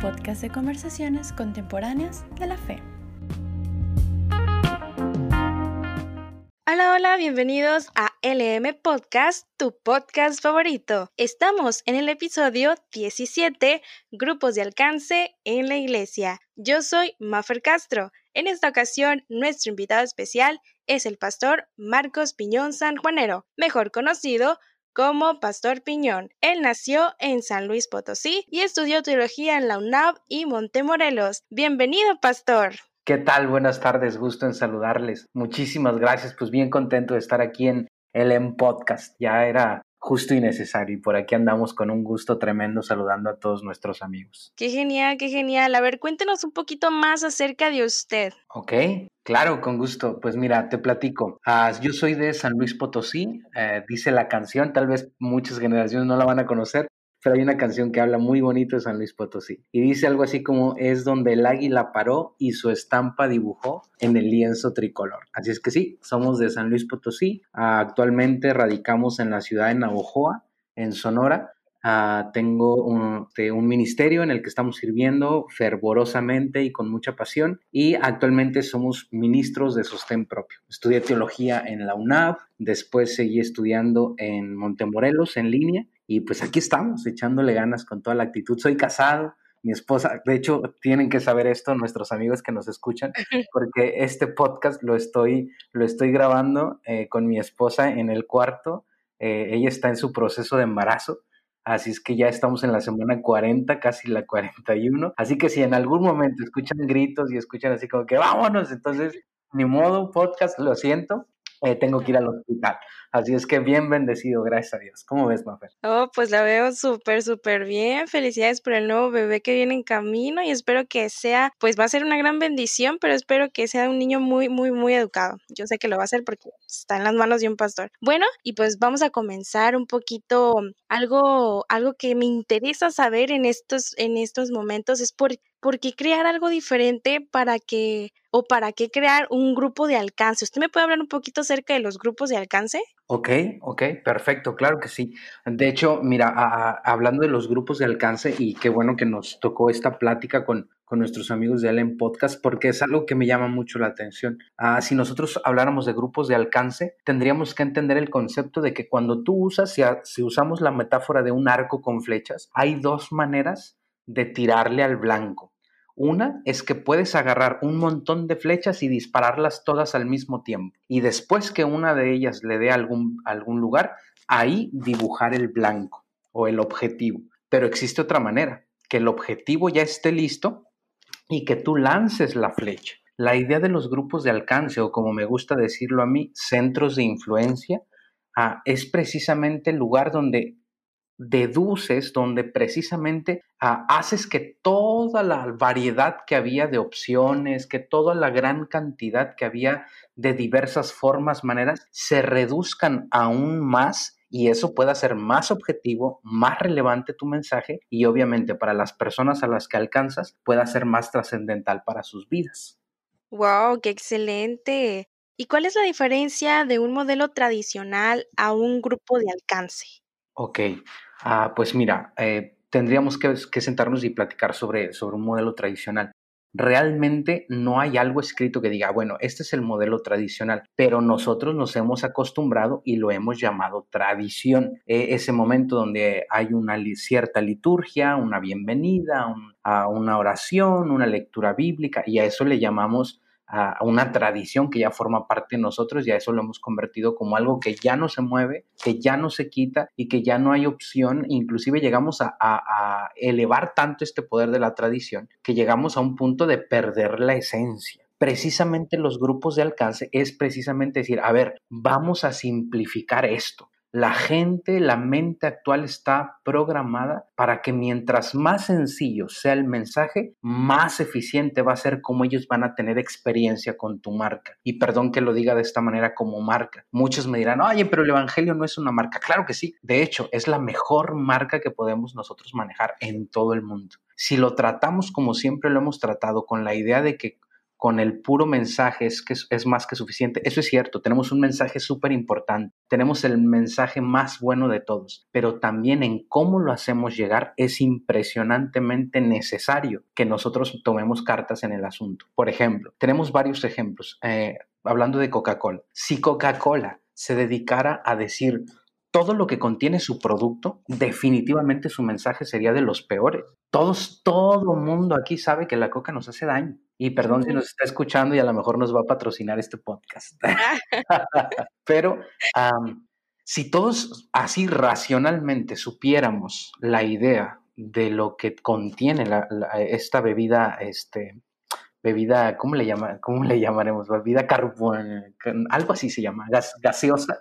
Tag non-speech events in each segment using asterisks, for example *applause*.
podcast de conversaciones contemporáneas de la fe. Hola, hola, bienvenidos a LM Podcast, tu podcast favorito. Estamos en el episodio 17, Grupos de Alcance en la Iglesia. Yo soy Maffer Castro. En esta ocasión, nuestro invitado especial es el pastor Marcos Piñón Sanjuanero, mejor conocido como Pastor Piñón. Él nació en San Luis Potosí y estudió teología en la UNAV y Montemorelos. Bienvenido, Pastor. ¿Qué tal? Buenas tardes, gusto en saludarles. Muchísimas gracias, pues bien contento de estar aquí en el M Podcast. Ya era justo y necesario y por aquí andamos con un gusto tremendo saludando a todos nuestros amigos. Qué genial, qué genial. A ver, cuéntenos un poquito más acerca de usted. Ok, claro, con gusto. Pues mira, te platico. Ah, yo soy de San Luis Potosí, eh, dice la canción, tal vez muchas generaciones no la van a conocer, pero hay una canción que habla muy bonito de San Luis Potosí y dice algo así como es donde el águila paró y su estampa dibujó en el lienzo tricolor. Así es que sí, somos de San Luis Potosí, actualmente radicamos en la ciudad de Navojoa, en Sonora. Ah, tengo un, un, ministerio en el que estamos sirviendo fervorosamente y con mucha pasión y actualmente somos ministros de sostén propio. Estudié teología en la UNAV, después seguí estudiando en Montemorelos en línea y pues aquí estamos, echándole ganas con toda la actitud. Soy casado, mi esposa, de hecho, tienen que saber esto nuestros amigos que nos escuchan, *laughs* porque este podcast lo estoy, lo estoy grabando eh, con mi esposa en el cuarto. Eh, ella está en su proceso de embarazo. Así es que ya estamos en la semana 40, casi la 41. Así que si en algún momento escuchan gritos y escuchan así como que vámonos, entonces ni modo, podcast, lo siento, eh, tengo que ir al hospital. Así es que bien bendecido, gracias a Dios. ¿Cómo ves, Mafer? Oh, pues la veo súper, súper bien. Felicidades por el nuevo bebé que viene en camino y espero que sea, pues va a ser una gran bendición, pero espero que sea un niño muy, muy, muy educado. Yo sé que lo va a hacer porque está en las manos de un pastor. Bueno, y pues vamos a comenzar un poquito algo, algo que me interesa saber en estos, en estos momentos es por ¿por qué crear algo diferente para que, o para qué crear un grupo de alcance? ¿Usted me puede hablar un poquito acerca de los grupos de alcance? Ok, ok, perfecto, claro que sí. De hecho, mira, hablando de los grupos de alcance, y qué bueno que nos tocó esta plática con, con nuestros amigos de Allen Podcast, porque es algo que me llama mucho la atención. Ah, si nosotros habláramos de grupos de alcance, tendríamos que entender el concepto de que cuando tú usas, si usamos la metáfora de un arco con flechas, hay dos maneras de tirarle al blanco. Una es que puedes agarrar un montón de flechas y dispararlas todas al mismo tiempo. Y después que una de ellas le dé algún, algún lugar, ahí dibujar el blanco o el objetivo. Pero existe otra manera, que el objetivo ya esté listo y que tú lances la flecha. La idea de los grupos de alcance, o como me gusta decirlo a mí, centros de influencia, ah, es precisamente el lugar donde deduces, donde precisamente ah, haces que toda la variedad que había de opciones, que toda la gran cantidad que había de diversas formas, maneras, se reduzcan aún más y eso pueda ser más objetivo, más relevante tu mensaje y obviamente para las personas a las que alcanzas pueda ser más trascendental para sus vidas. ¡Wow! ¡Qué excelente! ¿Y cuál es la diferencia de un modelo tradicional a un grupo de alcance? Ok, Ah, pues mira, eh, tendríamos que, sentarnos y platicar sobre, sobre un modelo tradicional. Realmente no hay algo escrito que diga, bueno, este es el modelo tradicional, pero nosotros nos hemos acostumbrado y lo hemos llamado tradición. E, ese momento donde hay una cierta liturgia, una bienvenida, una oración, una lectura bíblica, y a eso le llamamos a una tradición que ya forma parte de nosotros y a eso lo hemos convertido como algo que ya no se mueve, que ya no se quita y que ya no hay opción. Inclusive llegamos a, a elevar tanto este poder de la tradición que llegamos a un punto de perder la esencia precisamente los grupos de alcance es precisamente decir, a ver, vamos a simplificar esto. La gente, la mente actual está programada para que mientras más sencillo sea el mensaje, más eficiente va a ser cómo ellos van a tener experiencia con tu marca. Y perdón que lo diga de esta manera como marca. Muchos me dirán, oye, pero el Evangelio no es una marca. Claro que sí. De hecho, es la mejor marca que podemos nosotros manejar en todo el mundo. Si lo tratamos como siempre lo hemos tratado, con la idea de que con el puro mensaje es, que es más que suficiente. Eso es cierto, tenemos un mensaje súper importante, tenemos el mensaje más bueno de todos, pero también en cómo lo hacemos llegar es impresionantemente necesario que nosotros tomemos cartas en el asunto. Por ejemplo, tenemos varios ejemplos. Eh, hablando de Coca-Cola, si Coca-Cola se dedicara a decir todo lo que contiene su producto, definitivamente su mensaje sería de los peores. Todos, todo mundo aquí sabe que la coca nos hace daño. Y perdón si nos está escuchando y a lo mejor nos va a patrocinar este podcast. *laughs* Pero si todos así racionalmente supiéramos la idea de lo que contiene esta bebida, este, bebida, ¿cómo le, llama, cómo le llamaremos? Bebida carbón, algo así se llama, gaseosa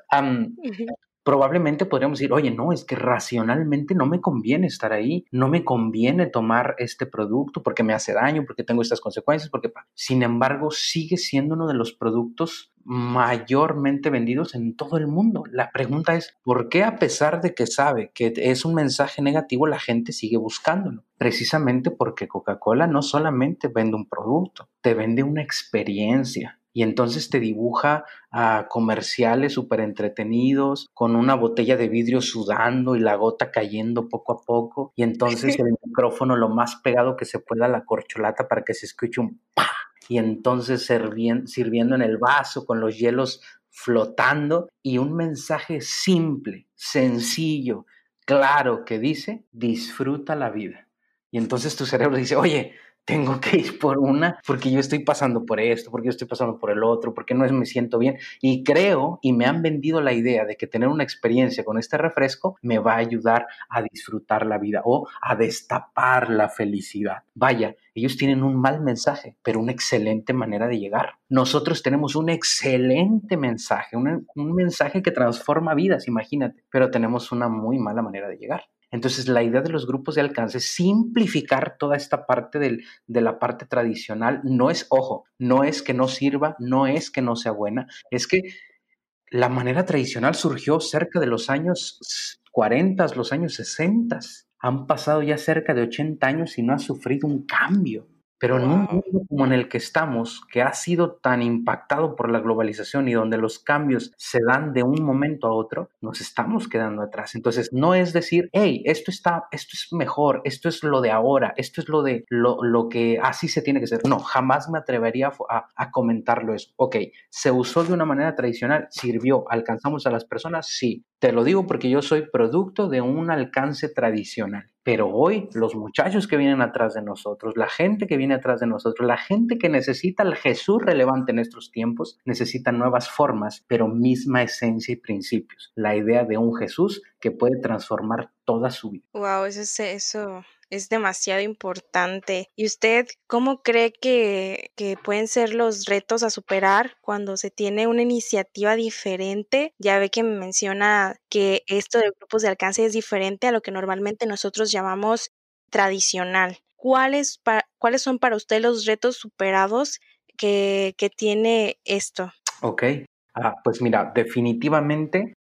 probablemente podríamos decir, oye, no, es que racionalmente no me conviene estar ahí, no me conviene tomar este producto porque me hace daño, porque tengo estas consecuencias, porque... Sin embargo, sigue siendo uno de los productos mayormente vendidos en todo el mundo. La pregunta es, ¿por qué a pesar de que sabe que es un mensaje negativo, la gente sigue buscándolo? Precisamente porque Coca-Cola no solamente vende un producto, te vende una experiencia y entonces te dibuja a comerciales súper entretenidos con una botella de vidrio sudando y la gota cayendo poco a poco y entonces *laughs* el micrófono lo más pegado que se pueda a la corcholata para que se escuche un pa y entonces sirviendo en el vaso con los hielos flotando y un mensaje simple, sencillo, claro que dice, disfruta la vida. Y entonces tu cerebro dice, oye, tengo que ir por una porque yo estoy pasando por esto, porque yo estoy pasando por el otro, porque no me siento bien. Y creo y me han vendido la idea de que tener una experiencia con este refresco me va a ayudar a disfrutar la vida o a destapar la felicidad. Vaya, ellos tienen un mal mensaje, pero una excelente manera de llegar. Nosotros tenemos un excelente mensaje, un, mensaje que transforma vidas, imagínate, pero tenemos una muy mala manera de llegar. Entonces, la idea de los grupos de alcance es simplificar toda esta parte de la parte tradicional. No es, ojo, no es que no sirva, no es que no sea buena, es que la manera tradicional surgió cerca de los años 40, los años 60. Han pasado ya cerca de 80 años y no ha sufrido un cambio. Pero en un mundo como en el que estamos, que ha sido tan impactado por la globalización y donde los cambios se dan de un momento a otro, nos estamos quedando atrás. Entonces, no es decir, hey, esto está, esto es mejor, esto es lo de ahora, esto es lo de lo, lo que así se tiene que ser. No, jamás me atrevería a, a comentarlo eso. Ok, se usó de una manera tradicional, sirvió, alcanzamos a las personas, sí. Te lo digo porque yo soy producto de un alcance tradicional. Pero hoy los muchachos que vienen atrás de nosotros, la gente que viene atrás de nosotros, la gente que necesita el Jesús relevante en estos tiempos, necesita nuevas formas, pero misma esencia y principios. La idea de un Jesús que puede transformar toda su vida. Wow, eso es eso es demasiado importante. ¿Y usted cómo cree que, pueden ser los retos a superar cuando se tiene una iniciativa diferente? Ya ve que me menciona que esto de grupos de alcance es diferente a lo que normalmente nosotros llamamos tradicional. ¿Cuáles, ¿cuáles son para usted los retos superados que, que tiene esto? Ok, ah, pues mira, definitivamente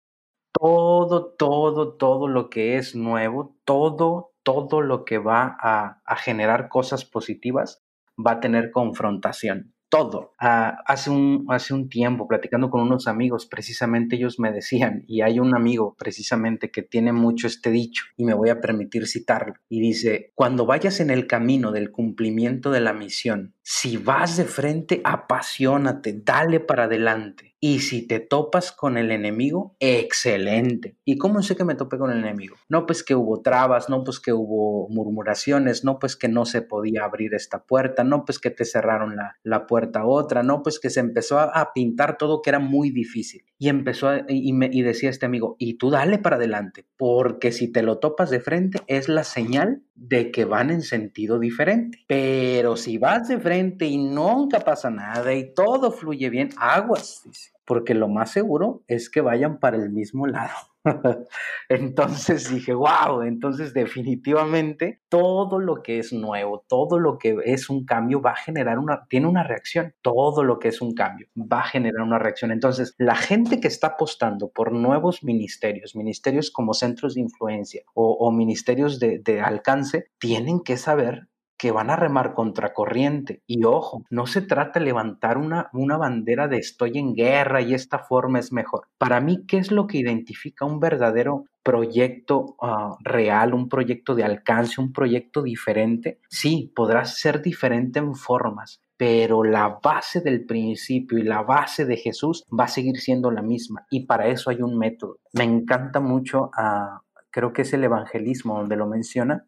todo, todo, todo lo que es nuevo, todo, todo lo que va a, generar cosas positivas va a tener confrontación. Todo. Ah, hace, un, hace un tiempo, platicando con unos amigos, precisamente ellos me decían, y hay un amigo precisamente que tiene mucho este dicho, y me voy a permitir citarlo, y dice, cuando vayas en el camino del cumplimiento de la misión, si vas de frente, apasionate, dale para adelante. Y si te topas con el enemigo, excelente. ¿Y cómo sé que me topé con el enemigo? No pues que hubo trabas, no pues que hubo murmuraciones, no pues que no se podía abrir esta puerta, no pues que te cerraron la, la puerta a otra, no pues que se empezó a, pintar todo que era muy difícil. Y empezó y, me, y decía este amigo, y tú dale para adelante, porque si te lo topas de frente es la señal de que van en sentido diferente. Pero si vas de frente y nunca pasa nada y todo fluye bien, aguas, porque lo más seguro es que vayan para el mismo lado. *laughs* entonces dije, wow, entonces definitivamente todo lo que es nuevo, todo lo que es un cambio va a generar una, tiene una reacción, todo lo que es un cambio va a generar una reacción. Entonces, la gente que está apostando por nuevos ministerios, ministerios como centros de influencia o, ministerios de, de alcance, tienen que saber que van a remar contra corriente. Y ojo, no se trata de levantar una, una bandera de estoy en guerra y esta forma es mejor. Para mí, ¿qué es lo que identifica un verdadero proyecto ah, real, un proyecto de alcance, un proyecto diferente? Sí, podrá ser diferente en formas, pero la base del principio y la base de Jesús va a seguir siendo la misma y para eso hay un método. Me encanta mucho, uh, creo que es el evangelismo donde lo menciona.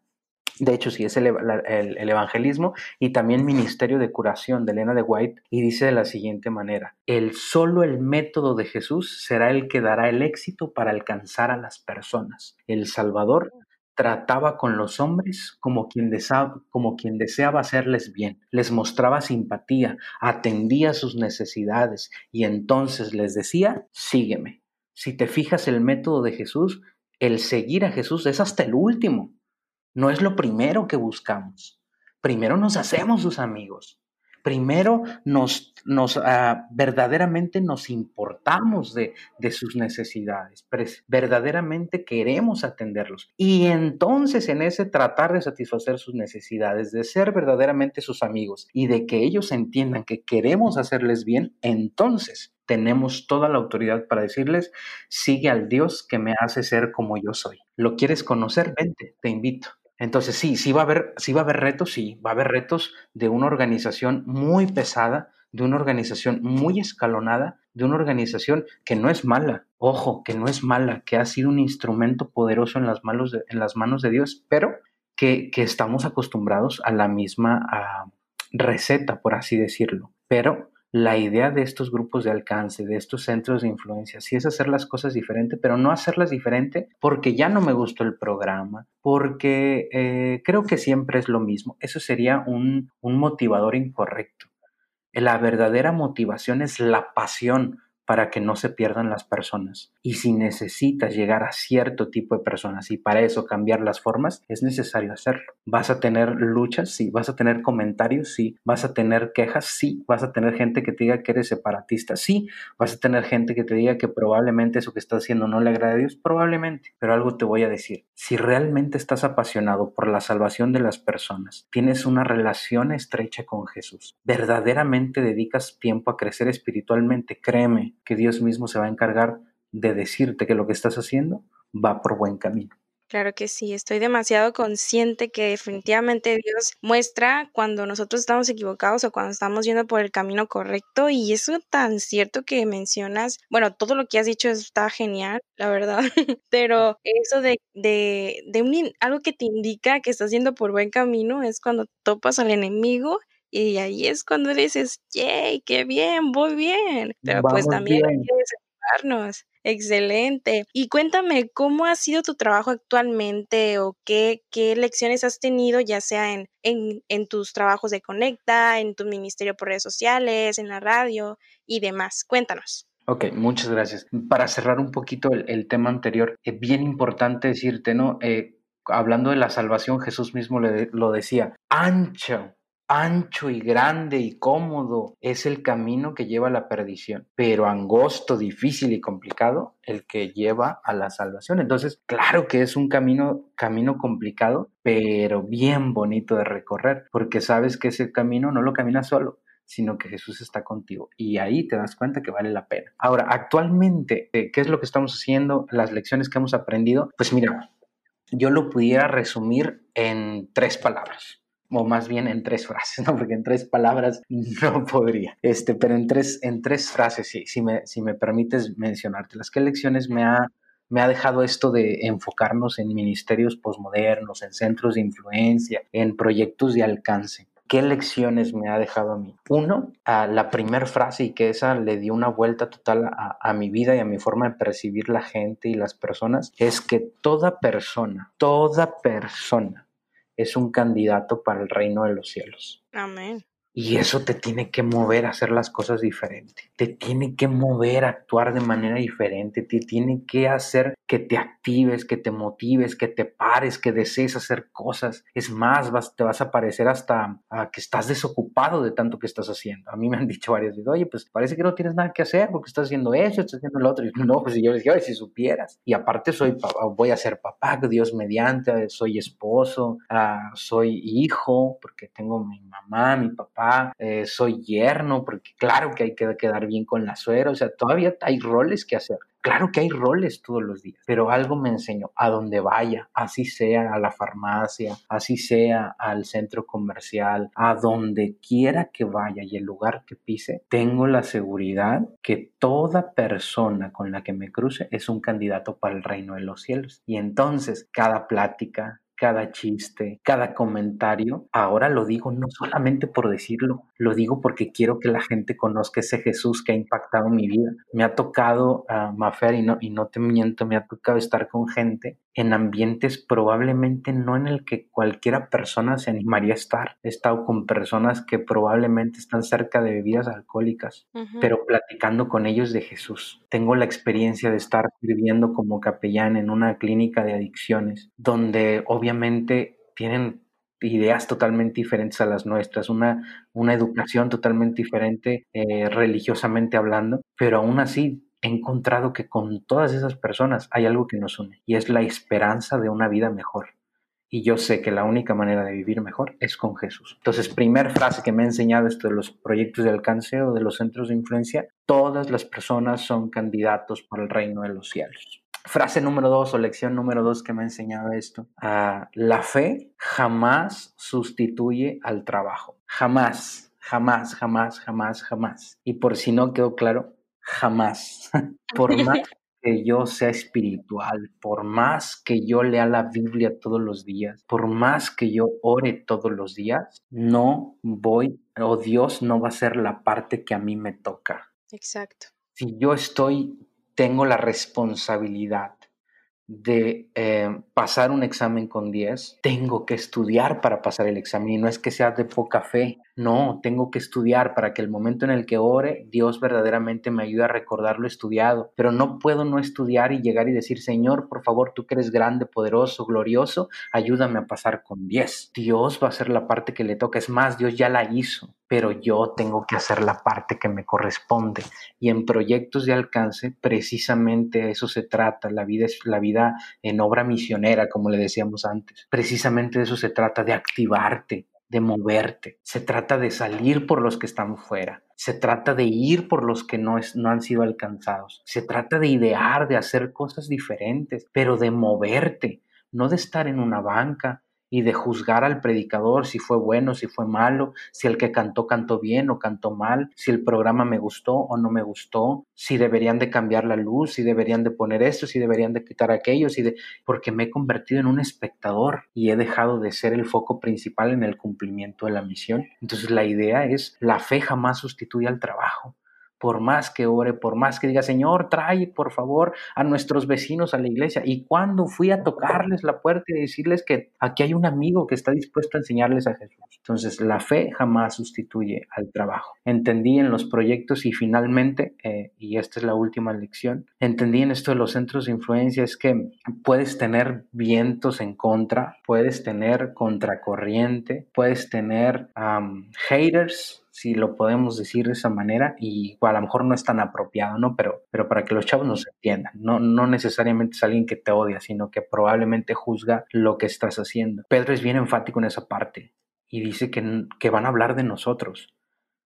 De hecho, sí, es el, el, evangelismo y también ministerio de curación de Elena de White y dice de la siguiente manera, el solo el método de Jesús será el que dará el éxito para alcanzar a las personas. El Salvador trataba con los hombres como quien, deseaba, como quien deseaba hacerles bien, les mostraba simpatía, atendía sus necesidades y entonces les decía, sígueme. Si te fijas el método de Jesús, el seguir a Jesús es hasta el último, no es lo primero que buscamos. Primero nos hacemos sus amigos. Primero nos, nos ah, verdaderamente nos importamos de, de sus necesidades, verdaderamente queremos atenderlos. Y entonces en ese tratar de satisfacer sus necesidades, de ser verdaderamente sus amigos y de que ellos entiendan que queremos hacerles bien, entonces tenemos toda la autoridad para decirles, sigue al Dios que me hace ser como yo soy. ¿Lo quieres conocer? Vente, te invito. Entonces, sí, sí va a haber, sí va a haber retos, sí, va a haber retos de una organización muy pesada, de una organización muy escalonada, de una organización que no es mala, ojo, que no es mala, que ha sido un instrumento poderoso en las manos de, en las manos de Dios, pero que, que estamos acostumbrados a la misma receta, por así decirlo. Pero la idea de estos grupos de alcance, de estos centros de influencia, sí es hacer las cosas diferente, pero no hacerlas diferente porque ya no me gustó el programa, porque eh, creo que siempre es lo mismo. Eso sería un, un motivador incorrecto. La verdadera motivación es la pasión para que no se pierdan las personas. Y si necesitas llegar a cierto tipo de personas y para eso cambiar las formas, es necesario hacerlo. Vas a tener luchas, sí, vas a tener comentarios, sí, vas a tener quejas, sí, vas a tener gente que te diga que eres separatista, sí, vas a tener gente que te diga que probablemente eso que estás haciendo no le agrade a Dios, probablemente, pero algo te voy a decir. Si realmente estás apasionado por la salvación de las personas, tienes una relación estrecha con Jesús, verdaderamente dedicas tiempo a crecer espiritualmente, créeme, que Dios mismo se va a encargar de decirte que lo que estás haciendo va por buen camino. Claro que sí, estoy demasiado consciente que definitivamente Dios muestra cuando nosotros estamos equivocados o cuando estamos yendo por el camino correcto y eso tan cierto que mencionas, bueno, todo lo que has dicho está genial, la verdad, *laughs* pero eso de, de, de un, algo que te indica que estás yendo por buen camino es cuando topas al enemigo y ahí es cuando dices, ¡yay! ¡Qué bien! ¡Voy bien! Pero pues también hay que desanimarnos. Excelente. Y cuéntame, ¿cómo ha sido tu trabajo actualmente o qué, qué lecciones has tenido, ya sea en, en, en, tus trabajos de Conecta, en tu ministerio por redes sociales, en la radio y demás? Cuéntanos. Ok, muchas gracias. Para cerrar un poquito el, el tema anterior, es bien importante decirte, ¿no? Eh, hablando de la salvación, Jesús mismo le, lo decía, ancho ancho y grande y cómodo es el camino que lleva a la perdición, pero angosto, difícil y complicado el que lleva a la salvación. Entonces, claro que es un camino, camino complicado, pero bien bonito de recorrer, porque sabes que ese camino no lo caminas solo, sino que Jesús está contigo. Y ahí te das cuenta que vale la pena. Ahora, actualmente, eh, ¿qué es lo que estamos haciendo? Las lecciones que hemos aprendido. Pues mira, yo lo pudiera resumir en tres palabras o más bien en tres frases, *laughs* ¿no? Porque en tres palabras *laughs* no podría. Este, pero en tres, en tres frases, sí, si me, si me permites mencionártelas. ¿Qué lecciones me ha, me ha dejado esto de enfocarnos en ministerios posmodernos, en centros de influencia, en proyectos de alcance? ¿Qué lecciones me ha dejado a mí? Uno, a la primera frase y que esa le dio una vuelta total a, a, mi vida y a mi forma de percibir la gente y las personas, es que toda persona, toda persona es un candidato para el reino de los cielos. Amén. Y eso te tiene que mover a hacer las cosas diferente. Te tiene que mover a actuar de manera diferente. Te tiene que hacer que te actives, que te motives, que te pares, que desees hacer cosas. Es más, vas, te vas a parecer hasta que estás desocupado de tanto que estás haciendo. A mí me han dicho varias veces, oye, pues parece que no tienes nada que hacer porque estás haciendo eso, estás haciendo lo otro. Y no, pues yo les dije, oye, si supieras. Y aparte soy voy a ser papá, Dios mediante, soy esposo, ah, soy hijo, porque tengo mi mamá, mi papá, eh, soy yerno, porque claro que hay que quedar bien con la suegra, o sea, todavía hay roles que hacer. Claro que hay roles todos los días, pero algo me enseñó, a donde vaya, así sea a la farmacia, así sea al centro comercial, a donde quiera que vaya y el lugar que pise, tengo la seguridad que toda persona con la que me cruce es un candidato para el reino de los cielos. Y entonces cada plática, cada chiste, cada comentario. Ahora lo digo no solamente por decirlo, lo digo porque quiero que la gente conozca ese Jesús que ha impactado mi vida. Me ha tocado, uh, Mafer, y no, y no te miento, me ha tocado estar con gente en ambientes probablemente no en el que cualquiera persona se animaría a estar. He estado con personas que probablemente están cerca de bebidas alcohólicas, pero platicando con ellos de Jesús. Tengo la experiencia de estar viviendo como capellán en una clínica de adicciones, donde obviamente tienen ideas totalmente diferentes a las nuestras, una, una educación totalmente diferente eh, religiosamente hablando, pero aún así he encontrado que con todas esas personas hay algo que nos une y es la esperanza de una vida mejor. Y yo sé que la única manera de vivir mejor es con Jesús. Entonces, primer frase que me ha enseñado esto de los proyectos de alcance o de los centros de influencia, todas las personas son candidatos para el reino de los cielos. Frase número dos o lección número dos que me ha enseñado esto. Ah, la fe jamás sustituye al trabajo. Jamás, jamás, jamás, jamás, jamás. Y por si no quedó claro, jamás. *laughs* por *laughs* más que yo sea espiritual, por más que yo lea la Biblia todos los días, por más que yo ore todos los días, no voy, o Dios no va a ser la parte que a mí me toca. Exacto. Si yo estoy, tengo la responsabilidad de eh, pasar un examen con 10, tengo que estudiar para pasar el examen y no es que sea de poca fe, no, tengo que estudiar para que el momento en el que ore, Dios verdaderamente me ayude a recordar lo estudiado. Pero no puedo no estudiar y llegar y decir, Señor, por favor, tú que eres grande, poderoso, glorioso, ayúdame a pasar con 10. Dios va a hacer la parte que le toca. Es más, Dios ya la hizo, pero yo tengo que hacer la parte que me corresponde. Y en proyectos de alcance, precisamente eso se trata. La vida es la vida en obra misionera, como le decíamos antes. Precisamente de eso se trata, de activarte, de moverte, se trata de salir por los que están fuera, se trata de ir por los que no, es, no han sido alcanzados, se trata de idear, de hacer cosas diferentes, pero de moverte, no de estar en una banca, y de juzgar al predicador si fue bueno, si fue malo, si el que cantó cantó bien o cantó mal, si el programa me gustó o no me gustó, si deberían de cambiar la luz, si deberían de poner esto, si deberían de quitar aquello, si de... porque me he convertido en un espectador y he dejado de ser el foco principal en el cumplimiento de la misión. Entonces la idea es, la fe jamás sustituye al trabajo por más que ore, por más que diga, Señor, trae por favor a nuestros vecinos a la iglesia. Y cuando fui a tocarles la puerta y decirles que aquí hay un amigo que está dispuesto a enseñarles a Jesús. Entonces, la fe jamás sustituye al trabajo. Entendí en los proyectos y finalmente, eh, y esta es la última lección, entendí en esto de los centros de influencia es que puedes tener vientos en contra, puedes tener contracorriente, puedes tener haters, si lo podemos decir de esa manera, y a lo mejor no es tan apropiado, ¿no? Pero, pero para que los chavos nos entiendan, no, no necesariamente es alguien que te odia, sino que probablemente juzga lo que estás haciendo. Pedro es bien enfático en esa parte y dice que, que van a hablar de nosotros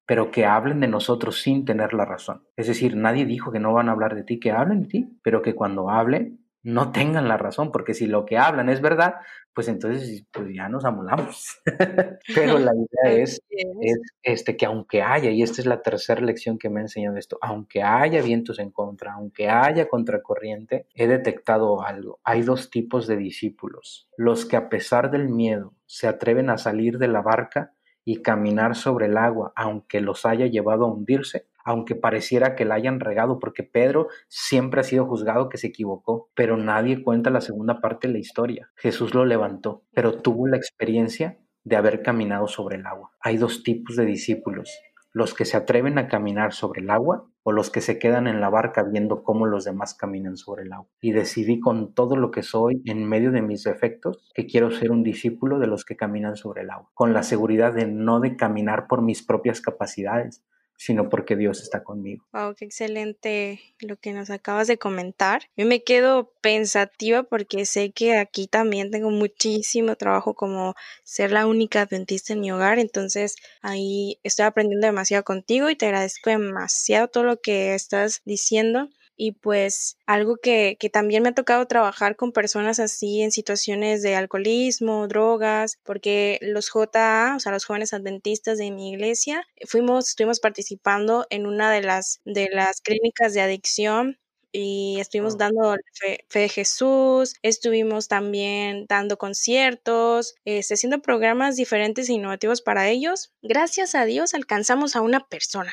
pero que hablen de nosotros sin tener la razón. Es decir, nadie dijo que no van a hablar de ti, que hablen de ti, pero que cuando hablen no tengan la razón, porque si lo que hablan es verdad, pues entonces pues ya nos amolamos. *laughs* Pero la *laughs* idea es, es, este, que aunque haya, y esta es la tercera lección que me ha enseñado esto, aunque haya vientos en contra, aunque haya contracorriente, he detectado algo. Hay dos tipos de discípulos, los que a pesar del miedo se atreven a salir de la barca y caminar sobre el agua, aunque los haya llevado a hundirse, aunque pareciera que la hayan regado, porque Pedro siempre ha sido juzgado que se equivocó, pero nadie cuenta la segunda parte de la historia. Jesús lo levantó, pero tuvo la experiencia de haber caminado sobre el agua. Hay dos tipos de discípulos, los que se atreven a caminar sobre el agua o los que se quedan en la barca viendo cómo los demás caminan sobre el agua. Y decidí con todo lo que soy, en medio de mis defectos, que quiero ser un discípulo de los que caminan sobre el agua, con la seguridad de no de caminar por mis propias capacidades, sino porque Dios está conmigo. Wow, qué excelente lo que nos acabas de comentar. Yo me quedo pensativa porque sé que aquí también tengo muchísimo trabajo como ser la única adventista en mi hogar, entonces ahí estoy aprendiendo demasiado contigo y te agradezco demasiado todo lo que estás diciendo y pues algo que, que, también me ha tocado trabajar con personas así en situaciones de alcoholismo, drogas, porque los JA, o sea, los jóvenes adventistas de mi iglesia, fuimos, estuvimos participando en una de las, de las clínicas de adicción y estuvimos dando fe, fe, de Jesús, estuvimos también dando conciertos, este, haciendo programas diferentes e innovativos para ellos. Gracias a Dios alcanzamos a una persona.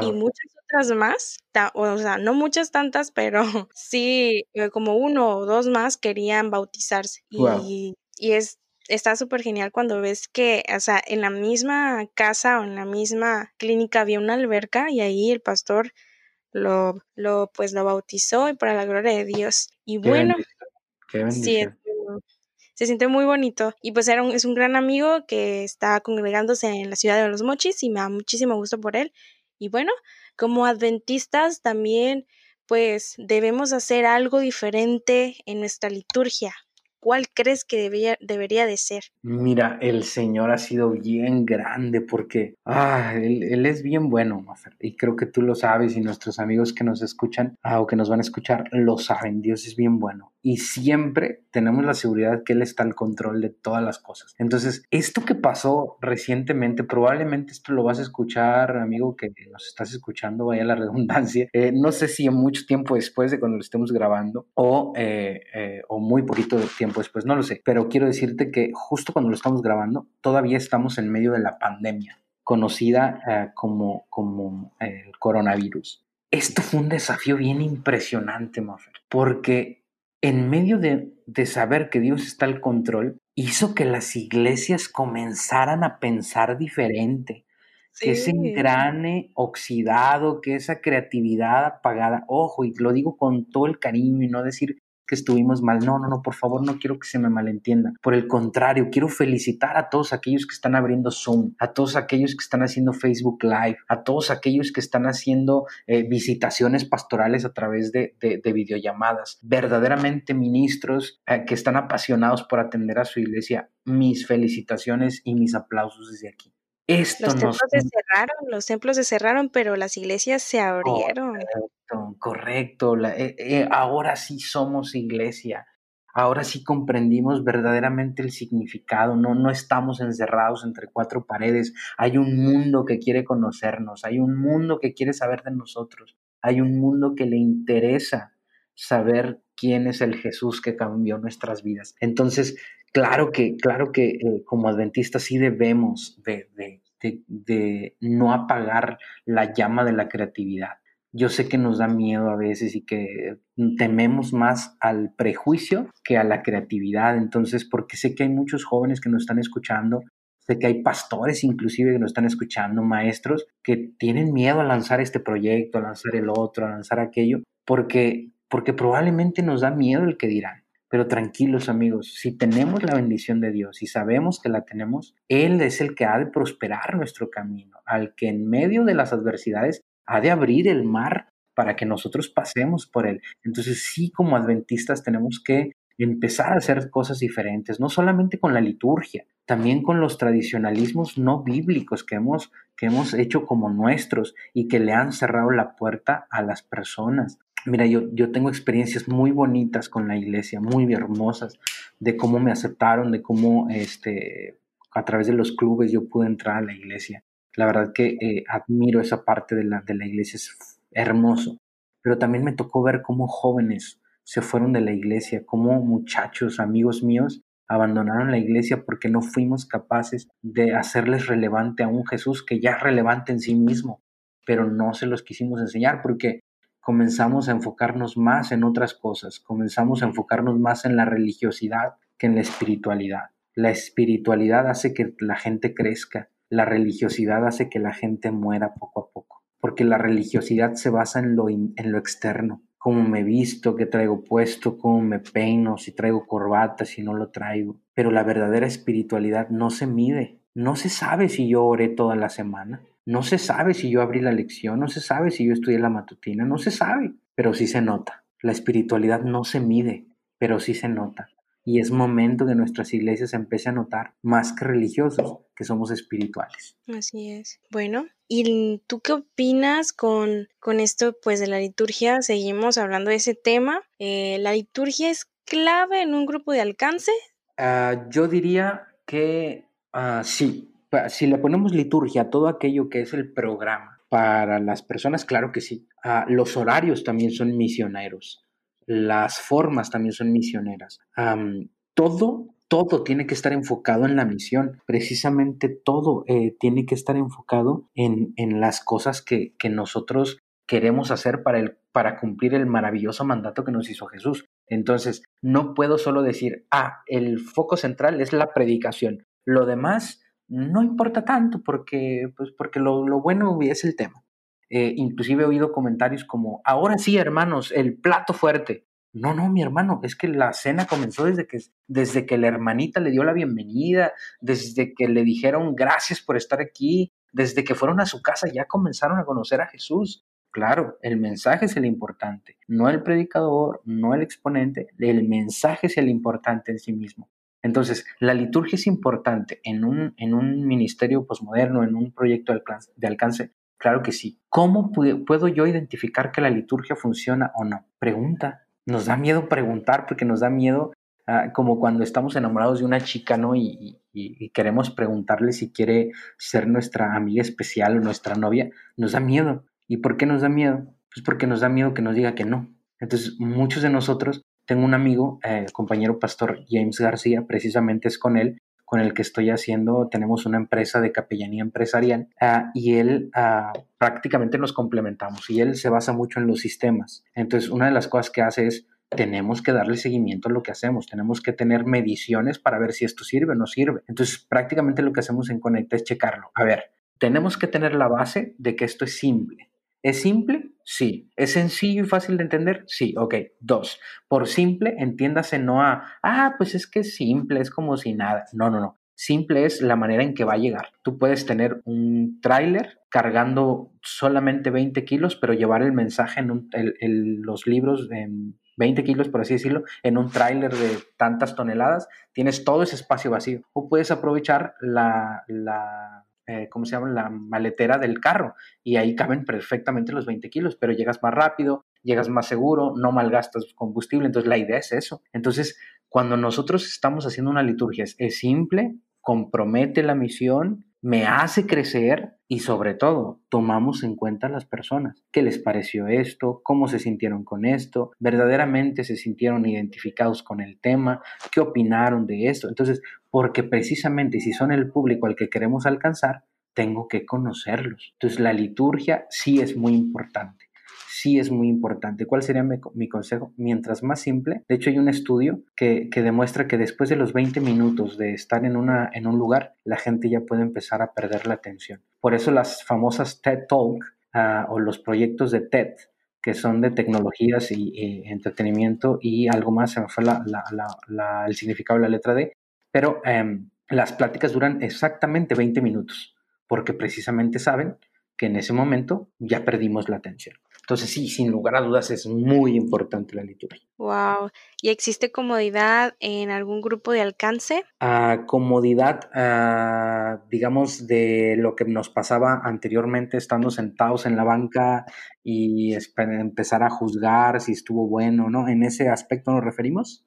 Y muchas otras más, o sea, no muchas tantas, pero *laughs* sí, eh, como uno o dos más querían bautizarse. Y, y es está súper genial cuando ves que, o sea, en la misma casa o en la misma clínica había una alberca y ahí el pastor lo, lo, pues lo bautizó y para la gloria de Dios. Y bueno, sí, se siente muy bonito. Y pues era un, es un gran amigo que está congregándose en la ciudad de Los Mochis y me da muchísimo gusto por él. Y bueno, como adventistas también pues debemos hacer algo diferente en nuestra liturgia. ¿Cuál crees que debería, de ser? Mira, el Señor ha sido bien grande porque ah, él, es bien bueno, y creo que tú lo sabes y nuestros amigos que nos escuchan ah, o que nos van a escuchar lo saben, Dios es bien bueno y siempre tenemos la seguridad que Él está al control de todas las cosas. Entonces, esto que pasó recientemente, probablemente esto lo vas a escuchar, amigo, que nos estás escuchando, vaya la *laughs* redundancia, eh, no sé si mucho tiempo después de cuando lo estemos grabando o, eh, eh, o muy poquito tiempo después, no lo sé, pero quiero decirte que justo cuando lo estamos grabando, todavía estamos en medio de la pandemia conocida como, como el coronavirus. Esto fue un desafío bien impresionante, Maffer, porque en medio de, saber que Dios está al control, hizo que las iglesias comenzaran a pensar diferente. Que ese engrane oxidado, que esa creatividad apagada, ojo, y lo digo con todo el cariño y no decir que estuvimos mal. No, no, no, por favor, no quiero que se me malentienda. Por el contrario, quiero felicitar a todos aquellos que están abriendo Zoom, a todos aquellos que están haciendo Facebook Live, a todos aquellos que están haciendo eh, visitaciones pastorales a través de, videollamadas. Verdaderamente ministros eh, que están apasionados por atender a su iglesia. Mis felicitaciones y mis aplausos desde aquí. Esto los templos se cerraron, los templos se cerraron, pero las iglesias se abrieron. Correcto, correcto. Eh, eh, ahora sí somos iglesia. Ahora sí comprendimos verdaderamente el significado. No, no estamos encerrados entre cuatro paredes. Hay un mundo que quiere conocernos. Hay un mundo que quiere saber de nosotros. Hay un mundo que le interesa saber quién es el Jesús que cambió nuestras vidas. Entonces, claro que, claro que eh, como adventistas sí debemos de, de, no apagar la llama de la creatividad. Yo sé que nos da miedo a veces y que tememos más al prejuicio que a la creatividad. Entonces, porque sé que hay muchos jóvenes que nos están escuchando, sé que hay pastores inclusive que nos están escuchando, maestros, que tienen miedo a lanzar este proyecto, a lanzar el otro, a lanzar aquello, porque porque probablemente nos da miedo el que dirán. Pero tranquilos amigos, si tenemos la bendición de Dios y sabemos que la tenemos, Él es el que ha de prosperar nuestro camino, al que en medio de las adversidades ha de abrir el mar para que nosotros pasemos por él. Entonces sí, como adventistas tenemos que empezar a hacer cosas diferentes, no solamente con la liturgia, también con los tradicionalismos no bíblicos que hemos, que hemos hecho como nuestros y que le han cerrado la puerta a las personas. Mira, yo, yo tengo experiencias muy bonitas con la iglesia, muy hermosas, de cómo me aceptaron, de cómo este, a través de los clubes yo pude entrar a la iglesia. La verdad que eh, admiro esa parte de la, de la iglesia, es hermoso. Pero también me tocó ver cómo jóvenes se fueron de la iglesia, cómo muchachos, amigos míos, abandonaron la iglesia porque no fuimos capaces de hacerles relevante a un Jesús que ya es relevante en sí mismo, pero no se los quisimos enseñar porque comenzamos a enfocarnos más en otras cosas, comenzamos a enfocarnos más en la religiosidad que en la espiritualidad. La espiritualidad hace que la gente crezca, la religiosidad hace que la gente muera poco a poco, porque la religiosidad se basa en lo, en lo externo, cómo me visto, qué traigo puesto, cómo me peino, si traigo corbata, si no lo traigo. Pero la verdadera espiritualidad no se mide. No se sabe si yo oré toda la semana. No se sabe si yo abrí la lección. No se sabe si yo estudié la matutina. No se sabe. Pero sí se nota. La espiritualidad no se mide, pero sí se nota. Y es momento que nuestras iglesias empiecen a notar, más que religiosos, que somos espirituales. Así es. Bueno, ¿y tú qué opinas con, con esto pues de la liturgia? Seguimos hablando de ese tema. Eh, ¿La liturgia es clave en un grupo de alcance? Uh, yo diría que uh, sí. Si le ponemos liturgia a todo aquello que es el programa para las personas, claro que sí. Uh, los horarios también son misioneros las formas también son misioneras. todo, todo tiene que estar enfocado en la misión. Precisamente todo eh, tiene que estar enfocado en, en las cosas que, que, nosotros queremos hacer para, el, para cumplir el maravilloso mandato que nos hizo Jesús. Entonces, no puedo solo decir, ah, el foco central es la predicación. Lo demás no importa tanto porque, pues porque lo, lo bueno es el tema. Eh, inclusive he oído comentarios como, ahora sí, hermanos, el plato fuerte. No, no, mi hermano, es que la cena comenzó desde que, desde que la hermanita le dio la bienvenida, desde que le dijeron gracias por estar aquí, desde que fueron a su casa ya comenzaron a conocer a Jesús. Claro, el mensaje es el importante, no el predicador, no el exponente, el mensaje es el importante en sí mismo. Entonces, la liturgia es importante en un, en un ministerio posmoderno, en un proyecto de alcance, Claro que sí. ¿Cómo puedo yo identificar que la liturgia funciona o no? Pregunta. Nos da miedo preguntar porque nos da miedo, ah, como cuando estamos enamorados de una chica, ¿no? Y, queremos preguntarle si quiere ser nuestra amiga especial o nuestra novia. Nos da miedo. ¿Y por qué nos da miedo? Pues porque nos da miedo que nos diga que no. Entonces, muchos de nosotros, tengo un amigo, eh, compañero pastor James García, precisamente es con él, con el que estoy haciendo, tenemos una empresa de capellanía empresarial ah, y él ah, prácticamente nos complementamos y él se basa mucho en los sistemas. Entonces, una de las cosas que hace es, tenemos que darle seguimiento a lo que hacemos, tenemos que tener mediciones para ver si esto sirve o no sirve. Entonces, prácticamente lo que hacemos en Conecta es checarlo. A ver, tenemos que tener la base de que esto es simple. ¿Es simple? Sí. ¿Es sencillo y fácil de entender? Sí. Ok. Dos. Por simple, entiéndase no a, ah, pues es que es simple, es como si nada. No, no, no. Simple es la manera en que va a llegar. Tú puedes tener un tráiler cargando solamente 20 kilos, pero llevar el mensaje en los libros en 20 kilos, por así decirlo, en un tráiler de tantas toneladas. Tienes todo ese espacio vacío. O puedes aprovechar la eh, ¿cómo se llama? La maletera del carro y ahí caben perfectamente los 20 kilos, pero llegas más rápido, llegas más seguro, no malgastas combustible, entonces la idea es eso. Entonces, cuando nosotros estamos haciendo una liturgia, es simple, compromete la misión, me hace crecer y sobre todo tomamos en cuenta a las personas. ¿Qué les pareció esto? ¿Cómo se sintieron con esto? ¿Verdaderamente se sintieron identificados con el tema? ¿Qué opinaron de esto? Entonces, porque precisamente si son el público al que queremos alcanzar, tengo que conocerlos. Entonces, la liturgia sí es muy importante sí es muy importante. ¿Cuál sería mi, consejo? Mientras más simple, de hecho hay un estudio que, demuestra que después de los 20 minutos de estar en, una, en un lugar, la gente ya puede empezar a perder la atención. Por eso las famosas TED Talk ah, o los proyectos de TED, que son de tecnologías y, entretenimiento y algo más, se me fue el significado de la letra D, pero em, las pláticas duran exactamente 20 minutos, porque precisamente saben que en ese momento ya perdimos la atención. Entonces sí, sin lugar a dudas es muy importante la liturgia. Wow. ¿Y existe comodidad en algún grupo de alcance? Ah, comodidad, ah, digamos, de lo que nos pasaba anteriormente, estando sentados en la banca y empezar a juzgar si estuvo bueno o no. ¿En ese aspecto nos referimos?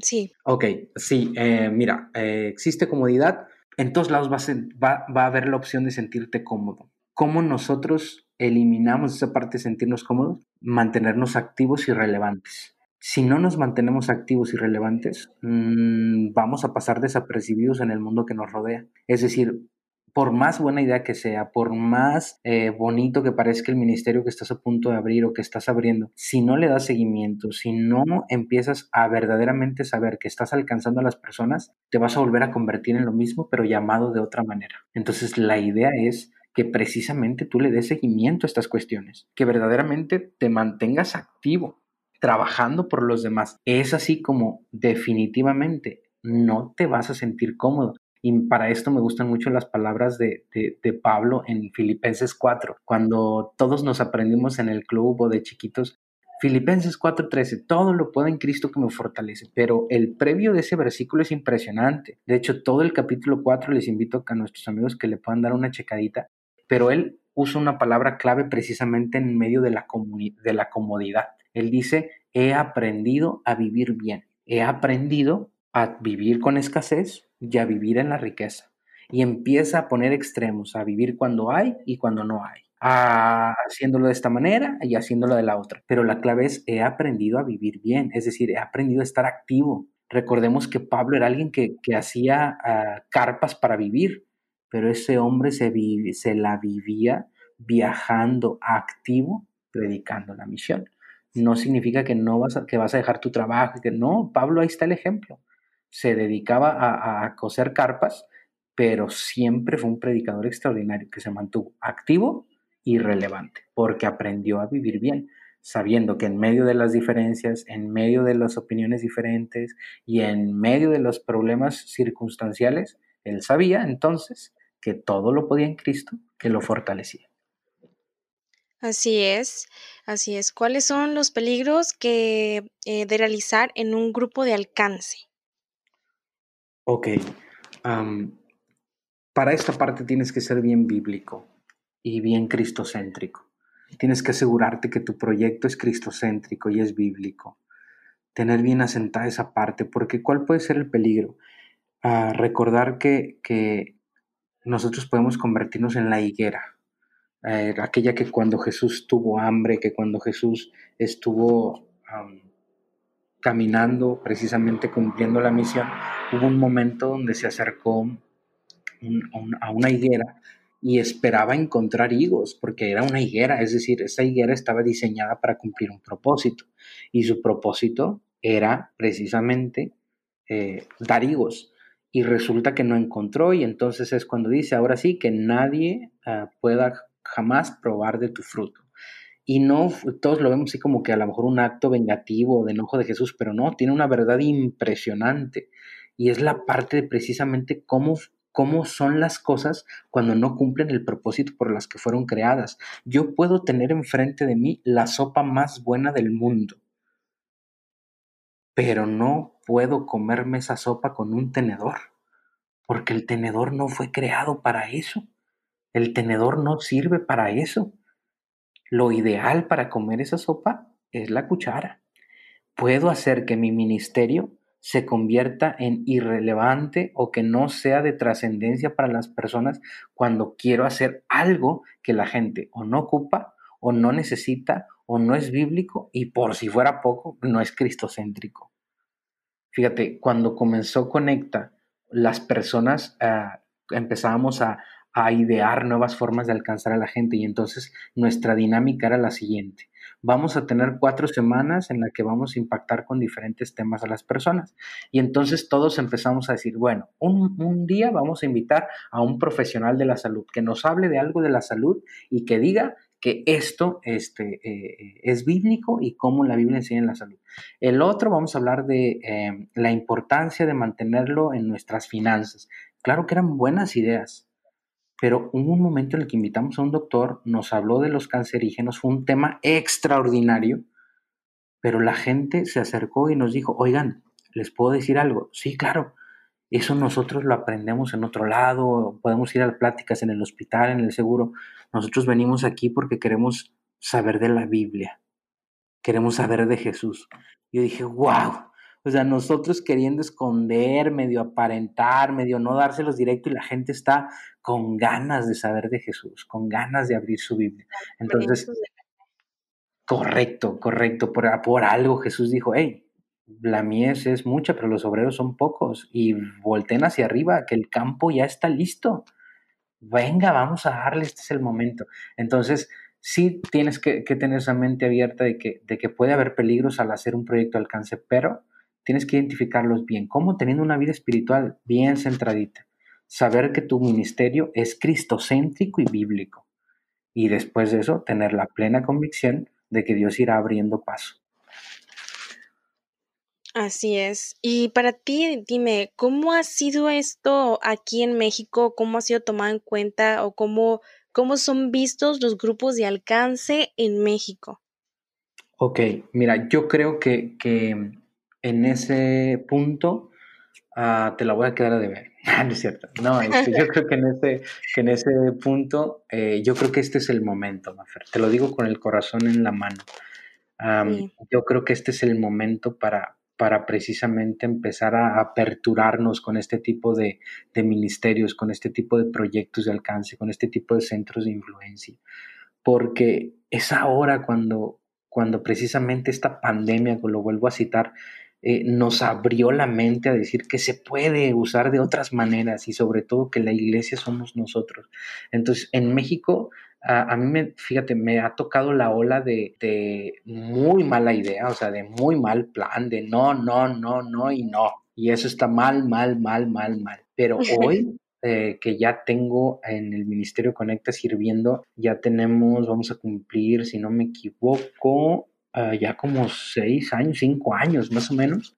sí. Ok, sí, eh, mira, eh, existe comodidad. En todos lados va a haber la opción de sentirte cómodo. ¿Cómo nosotros eliminamos esa parte de sentirnos cómodos, mantenernos activos y relevantes. Si no nos mantenemos activos y relevantes, mm, vamos a pasar desapercibidos en el mundo que nos rodea. Es decir, por más buena idea que sea, por más eh, bonito que parezca el ministerio que estás a punto de abrir o que estás abriendo, si no le das seguimiento, si no empiezas a verdaderamente saber que estás alcanzando a las personas, te vas a volver a convertir en lo mismo, pero llamado de otra manera. Entonces la idea es que precisamente tú le des seguimiento a estas cuestiones, que verdaderamente te mantengas activo, trabajando por los demás. Es así como definitivamente no te vas a sentir cómodo. Y para esto me gustan mucho las palabras de, Pablo en Filipenses 4, cuando todos nos aprendimos en el club o de chiquitos. Filipenses 4:13, todo lo puedo en Cristo que me fortalece, pero el previo de ese versículo es impresionante. De hecho, todo el capítulo 4 les invito a nuestros amigos que le puedan dar una checadita, pero él usa una palabra clave precisamente en medio de la, comodidad. Él dice, he aprendido a vivir bien, he aprendido a vivir con escasez y a vivir en la riqueza. Y empieza a poner extremos, a vivir cuando hay y cuando no hay. haciéndolo de esta manera y haciéndolo de la otra. Pero la clave es, he aprendido a vivir bien, es decir, he aprendido a estar activo. Recordemos que Pablo era alguien que, hacía ah, carpas para vivir, pero ese hombre se, se la vivía viajando activo, predicando la misión. No significa que no vas a, que vas a dejar tu trabajo, que no, Pablo ahí está el ejemplo se dedicaba a, coser carpas, pero siempre fue un predicador extraordinario que se mantuvo activo y relevante, porque aprendió a vivir bien, sabiendo que en medio de las diferencias, en medio de las opiniones diferentes y en medio de los problemas circunstanciales, él sabía entonces que todo lo podía en Cristo, que lo fortalecía. Así es, así es. ¿Cuáles son los peligros que eh, de realizar en un grupo de alcance? Ok. para esta parte tienes que ser bien bíblico y bien cristocéntrico. Tienes que asegurarte que tu proyecto es cristocéntrico y es bíblico. Tener bien asentada esa parte, porque ¿cuál puede ser el peligro? Ah, recordar que, que, nosotros podemos convertirnos en la higuera, eh, aquella que cuando Jesús tuvo hambre, que cuando Jesús estuvo caminando, precisamente cumpliendo la misión, hubo un momento donde se acercó a una higuera y esperaba encontrar higos, porque era una higuera, es decir, esa higuera estaba diseñada para cumplir un propósito, y su propósito era precisamente eh, dar higos. Y resulta que no encontró, y entonces es cuando dice, ahora sí, que nadie ah, pueda jamás probar de tu fruto. Y no, todos lo vemos así como que a lo mejor un acto vengativo de enojo de Jesús, pero no, tiene una verdad impresionante. Y es la parte de precisamente cómo, cómo son las cosas cuando no cumplen el propósito por las que fueron creadas. Yo puedo tener enfrente de mí la sopa más buena del mundo, pero no puedo comerme esa sopa con un tenedor, porque el tenedor no fue creado para eso. El tenedor no sirve para eso. Lo ideal para comer esa sopa es la cuchara. Puedo hacer que mi ministerio se convierta en irrelevante o que no sea de trascendencia para las personas cuando quiero hacer algo que la gente o no ocupa o no necesita o no es bíblico y por si fuera poco, no es cristocéntrico. Fíjate, cuando comenzó Conecta, las personas ah, empezábamos a, a idear nuevas formas de alcanzar a la gente y entonces nuestra dinámica era la siguiente. Vamos a tener cuatro semanas en la que vamos a impactar con diferentes temas a las personas. Y entonces todos empezamos a decir, bueno, un, día vamos a invitar a un profesional de la salud que nos hable de algo de la salud y que diga que esto este, eh, es bíblico y cómo la Biblia enseña en la salud. El otro vamos a hablar de eh, la importancia de mantenerlo en nuestras finanzas. Claro que eran buenas ideas, pero hubo un momento en el que invitamos a un doctor, nos habló de los cancerígenos, fue un tema extraordinario, pero la gente se acercó y nos dijo, oigan, ¿les puedo decir algo? Sí, claro, eso nosotros lo aprendemos en otro lado, podemos ir a pláticas en el hospital, en el seguro. Nosotros venimos aquí porque queremos saber de la Biblia, queremos saber de Jesús. Yo dije, wow, o sea, nosotros queriendo esconder, medio aparentar, medio no dárselos directo y la gente está con ganas de saber de Jesús, con ganas de abrir su Biblia. Entonces, correcto, correcto, por, por algo Jesús dijo, hey, la mies es mucha, pero los obreros son pocos y volten hacia arriba, que el campo ya está listo. venga, vamos a darle, este es el momento. Entonces, sí tienes que, tener esa mente abierta de que, de que puede haber peligros al hacer un proyecto de alcance, pero tienes que identificarlos bien. ¿Cómo? Teniendo una vida espiritual bien centradita. Saber que tu ministerio es cristocéntrico y bíblico. Y después de eso, tener la plena convicción de que Dios irá abriendo paso. Así es. Y para ti, dime, ¿cómo ha sido esto aquí en México? ¿Cómo ha sido tomado en cuenta o cómo, cómo son vistos los grupos de alcance en México? Ok, mira, yo creo que, en ese punto ah, te la voy a quedar a deber. *laughs* Ah, no es cierto. No, este, yo creo que en ese, que en ese punto, eh, yo creo que este es el momento, Mafer. Te lo digo con el corazón en la mano. Yo creo que este es el momento para, para precisamente empezar a aperturarnos con este tipo de, ministerios, con este tipo de proyectos de alcance, con este tipo de centros de influencia. Porque es ahora cuando, cuando precisamente esta pandemia, lo vuelvo a citar, eh, nos abrió la mente a decir que se puede usar de otras maneras y sobre todo que la iglesia somos nosotros. Entonces, en México a, mí, me, fíjate, me ha tocado la ola de, de, muy mala idea, o sea, de muy mal plan, de no, no, no, no y no. Y eso está mal, mal, mal, mal, mal. Pero *laughs* hoy eh, que ya tengo en el Ministerio Conecta sirviendo, ya tenemos, vamos a cumplir, si no me equivoco, ah, ya como seis años, cinco años más o menos.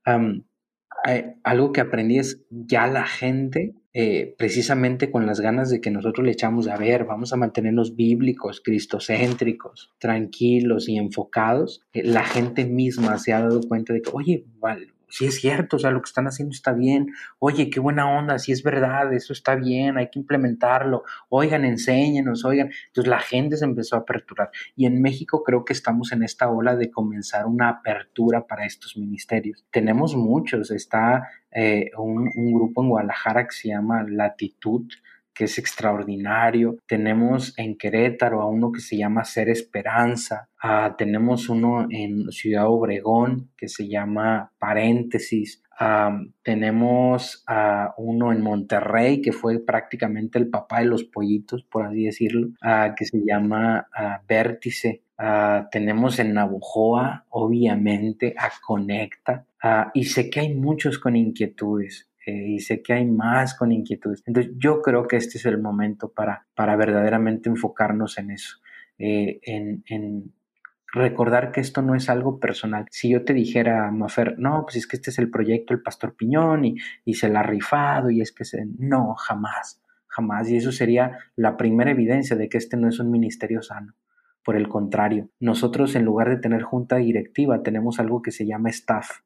Algo que aprendí es ya la gente eh, precisamente con las ganas de que nosotros le echamos a ver, vamos a mantenernos bíblicos, cristocéntricos, tranquilos y enfocados, eh, la gente misma se ha dado cuenta de que, oye, vale, si es cierto, o sea, lo que están haciendo está bien, oye, qué buena onda, si es verdad, eso está bien, hay que implementarlo, oigan, enséñenos, oigan. Entonces la gente se empezó a aperturar. Y en México creo que estamos en esta ola de comenzar una apertura para estos ministerios. Tenemos muchos, está eh, un, un grupo en Guadalajara que se llama Latitud, que es extraordinario. Tenemos en Querétaro a uno que se llama Ser Esperanza. Ah, tenemos uno en Ciudad Obregón que se llama Paréntesis. Ah, tenemos a uno en Monterrey que fue prácticamente el papá de los pollitos, por así decirlo, ah, que se llama Vértice. tenemos en Navojoa, obviamente, a Conecta. y sé que hay muchos con inquietudes. Y sé que hay más con inquietudes. Entonces yo creo que este es el momento para, para verdaderamente enfocarnos en eso, eh, en, en, recordar que esto no es algo personal. Si yo te dijera, Mafer, no, pues es que este es el proyecto del Pastor Piñón y, y se la ha rifado y es que se... No, jamás, jamás. Y eso sería la primera evidencia de que este no es un ministerio sano. Por el contrario, nosotros en lugar de tener junta directiva tenemos algo que se llama staff.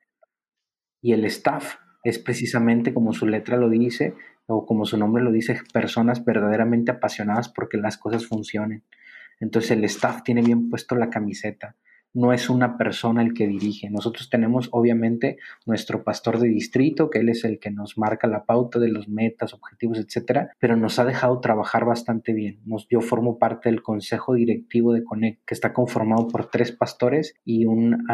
Y el staff es precisamente como su letra lo dice o como su nombre lo dice, personas verdaderamente apasionadas porque las cosas funcionen. Entonces el staff tiene bien puesto la camiseta, no es una persona el que dirige. Nosotros tenemos obviamente nuestro pastor de distrito, que él es el que nos marca la pauta de los metas, objetivos, etcétera, pero nos ha dejado trabajar bastante bien. yo formo parte del consejo directivo de Connect, que está conformado por tres pastores y un,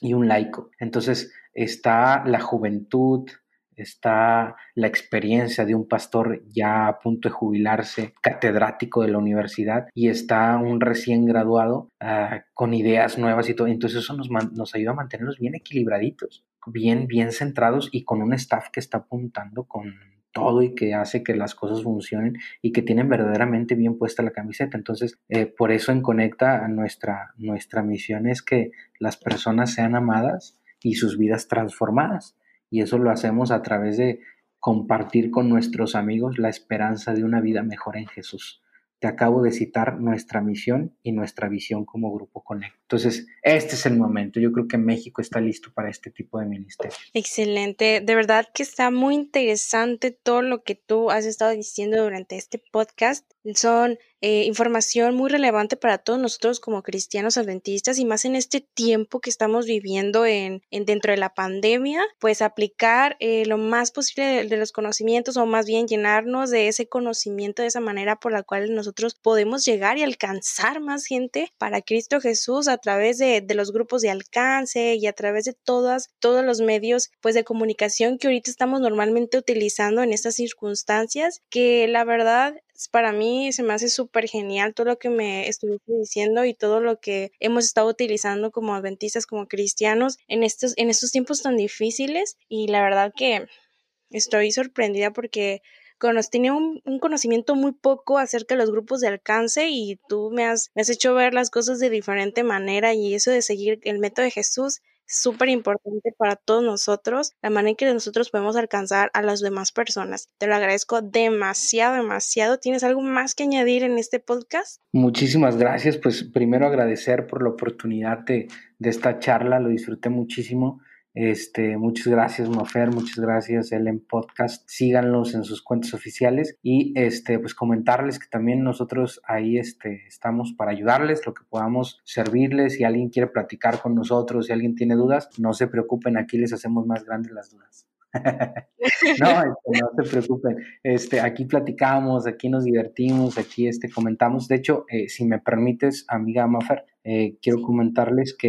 y un laico. Entonces está la juventud, está la experiencia de un pastor ya a punto de jubilarse, catedrático de la universidad, y está un recién graduado ah, con ideas nuevas y todo. Entonces eso nos, nos ayuda a mantenernos bien equilibraditos, bien, bien centrados y con un staff que está apuntando con todo y que hace que las cosas funcionen y que tienen verdaderamente bien puesta la camiseta. Entonces, eh, por eso en Conecta nuestra, nuestra misión es que las personas sean amadas y sus vidas transformadas y eso lo hacemos a través de compartir con nuestros amigos la esperanza de una vida mejor en Jesús. Te acabo de citar nuestra misión y nuestra visión como Grupo Connect. Entonces, este es el momento. Yo creo que México está listo para este tipo de ministerio. Excelente. De verdad que está muy interesante todo lo que tú has estado diciendo durante este podcast. Son eh, información muy relevante para todos nosotros como cristianos adventistas y más en este tiempo que estamos viviendo en, dentro de la pandemia, pues aplicar eh, lo más posible de, los conocimientos o más bien llenarnos de ese conocimiento de esa manera por la cual nosotros podemos llegar y alcanzar más gente para Cristo Jesús a través de, de los grupos de alcance y a través de todas, todos los medios pues de comunicación que ahorita estamos normalmente utilizando en estas circunstancias que la verdad para mí se me hace súper genial todo lo que me estuviste diciendo y todo lo que hemos estado utilizando como adventistas, como cristianos en estos, en estos tiempos tan difíciles. Y la verdad que estoy sorprendida porque tenía un, conocimiento muy poco acerca de los grupos de alcance y tú me has, me has hecho ver las cosas de diferente manera y eso de seguir el método de Jesús súper importante para todos nosotros, la manera en que nosotros podemos alcanzar a las demás personas. Te lo agradezco demasiado, demasiado. ¿Tienes algo más que añadir en este podcast? Muchísimas gracias. Pues primero agradecer por la oportunidad de, de esta charla, lo disfruté muchísimo. Este, muchas gracias, Mafer, muchas gracias, Ellen Podcast. Síganlos en sus cuentas oficiales y este, pues comentarles que también nosotros ahí este, estamos para ayudarles, lo que podamos servirles. Si alguien quiere platicar con nosotros, si alguien tiene dudas, no se preocupen, aquí les hacemos más grandes las dudas. *laughs* no, este, no se preocupen. Aquí platicamos, aquí nos divertimos, aquí este, comentamos. De hecho, eh, si me permites, amiga Mafer, eh, quiero comentarles que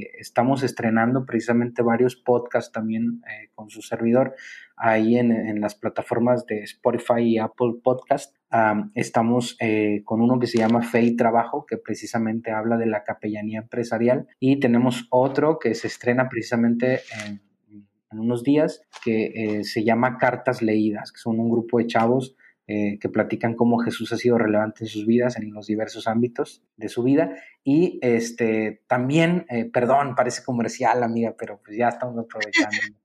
eh, estamos estrenando precisamente varios podcasts también eh, con su servidor ahí en, las plataformas de Spotify y Apple Podcast. estamos con uno que se llama Fe y Trabajo, que precisamente habla de la capellanía empresarial. Y tenemos otro que se estrena precisamente en, en unos días, que se llama Cartas Leídas, que son un grupo de chavos eh, que platican cómo Jesús ha sido relevante en sus vidas, en los diversos ámbitos de su vida. Y este, también, eh, perdón, parece comercial, amiga, pero pues ya estamos aprovechando. *laughs*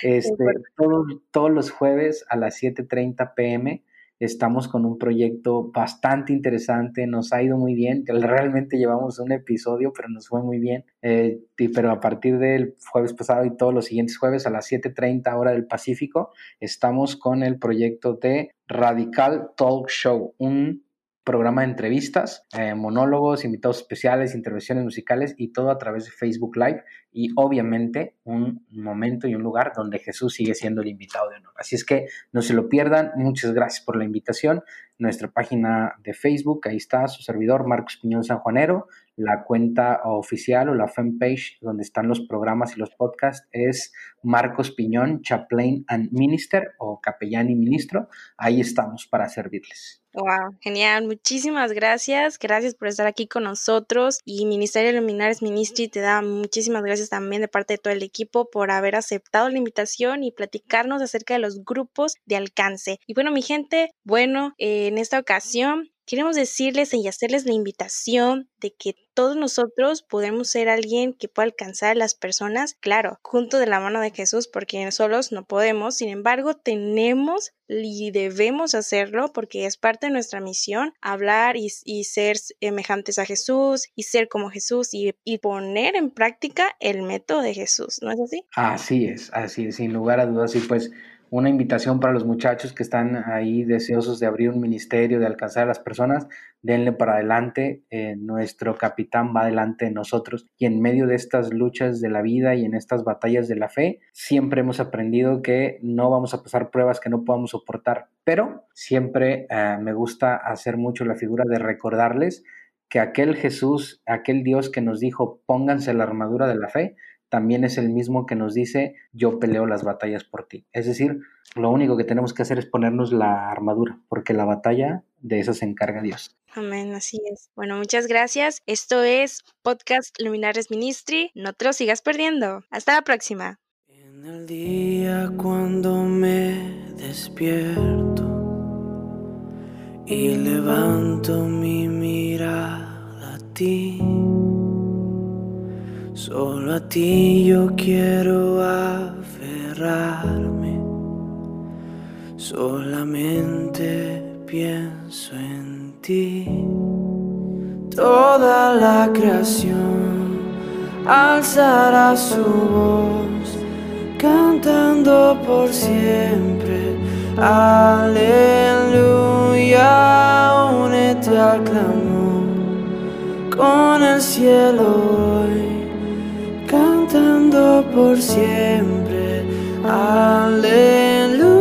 Este, todos, todos los jueves a las 7.30 pm Estamos con un proyecto bastante interesante, nos ha ido muy bien. Realmente llevamos un episodio, pero nos fue muy bien. Eh, pero a partir del jueves pasado y todos los siguientes jueves a las 7:30 hora del Pacífico, estamos con el proyecto de Radical Talk Show, un programa de entrevistas, eh, monólogos, invitados especiales, intervenciones musicales y todo a través de Facebook Live y obviamente un momento y un lugar donde Jesús sigue siendo el invitado de honor. Así es que no se lo pierdan. Muchas gracias por la invitación. Nuestra página de Facebook, ahí está su servidor Marcos Piñón Sanjuanero. La cuenta oficial o la fanpage donde están los programas y los podcasts es Marcos Piñón, Chaplain and Minister o capellán y ministro. Ahí estamos para servirles. Wow, genial. Muchísimas gracias. Gracias por estar aquí con nosotros. Y Ministerio Luminares Ministry te da muchísimas gracias también de parte de todo el equipo por haber aceptado la invitación y platicarnos acerca de los grupos de alcance. Y bueno, mi gente, bueno, en esta ocasión Queremos decirles y hacerles la invitación de que todos nosotros podemos ser alguien que pueda alcanzar a las personas, claro, junto de la mano de Jesús, porque solos no podemos, sin embargo, tenemos y debemos hacerlo porque es parte de nuestra misión, hablar y, ser semejantes a Jesús y ser como Jesús y, y, poner en práctica el método de Jesús, ¿no es así? Así es, así es, sin lugar a dudas, y pues una invitación para los muchachos que están ahí deseosos de abrir un ministerio, de alcanzar a las personas, denle para adelante, eh, nuestro capitán va adelante de nosotros. Y en medio de estas luchas de la vida y en estas batallas de la fe, siempre hemos aprendido que no vamos a pasar pruebas que no podamos soportar, pero siempre eh, me gusta hacer mucho la figura de recordarles que aquel Jesús, aquel Dios que nos dijo pónganse la armadura de la fe, también es el mismo que nos dice, yo peleo las batallas por ti. Es decir, lo único que tenemos que hacer es ponernos la armadura, porque la batalla de eso se encarga Dios. Amén, así es. Bueno, muchas gracias. Esto es Podcast Luminares Ministry. No te lo sigas perdiendo. Hasta la próxima. En el día cuando me despierto y levanto mi mirada a ti Solo a ti yo quiero aferrarme. Solamente pienso en ti. Toda la creación alzará su voz, cantando por siempre. Aleluya, únete al clamor con el cielo por siempre. Aleluya.